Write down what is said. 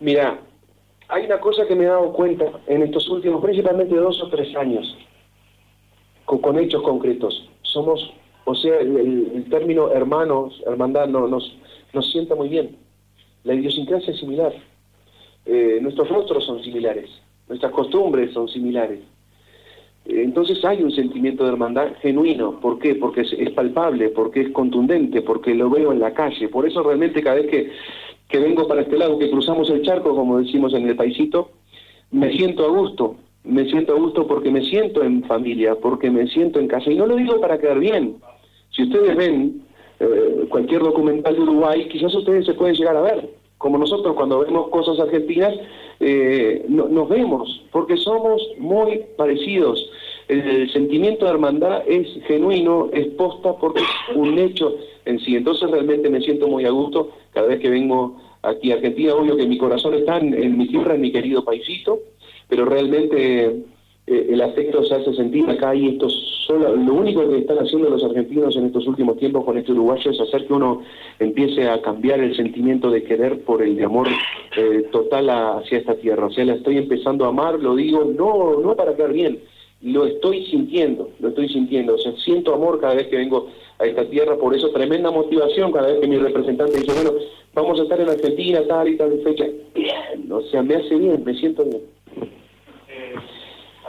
Mira, hay una cosa que me he dado cuenta en estos últimos, principalmente dos o tres años, con, hechos concretos. Somos, o sea, el, término hermanos, hermandad, no, nos, nos sienta muy bien. La idiosincrasia es similar. Eh, nuestros rostros son similares, nuestras costumbres son similares. Eh, entonces hay un sentimiento de hermandad genuino. ¿Por qué? Porque es, palpable, porque es contundente, porque lo veo en la calle. Por eso realmente cada vez que, que vengo para este lado, que cruzamos el charco, como decimos en el paisito, me siento a gusto. Me siento a gusto porque me siento en familia, porque me siento en casa. Y no lo digo para quedar bien. Si ustedes ven eh, cualquier documental de Uruguay, quizás ustedes se pueden llegar a ver como nosotros cuando vemos cosas argentinas, eh, nos vemos, porque somos muy parecidos. El, sentimiento de hermandad es genuino, es posta, porque es un hecho en sí. Entonces realmente me siento muy a gusto cada vez que vengo aquí a Argentina. Obvio que mi corazón está en, en mi tierra, en mi querido paisito, pero realmente eh, el afecto se hace sentir acá y esto solo, lo único que están haciendo los argentinos en estos últimos tiempos con este uruguayo es hacer que uno empiece a cambiar el sentimiento de querer por el de amor eh, total hacia esta tierra. O sea, la estoy empezando a amar, lo digo, no, no para quedar bien, lo estoy sintiendo, lo estoy sintiendo. O sea, siento amor cada vez que vengo a esta tierra, por eso tremenda motivación cada vez que mi representante dice, bueno, vamos a estar en Argentina, tal y tal fecha. Bien, o sea, me hace bien, me siento bien.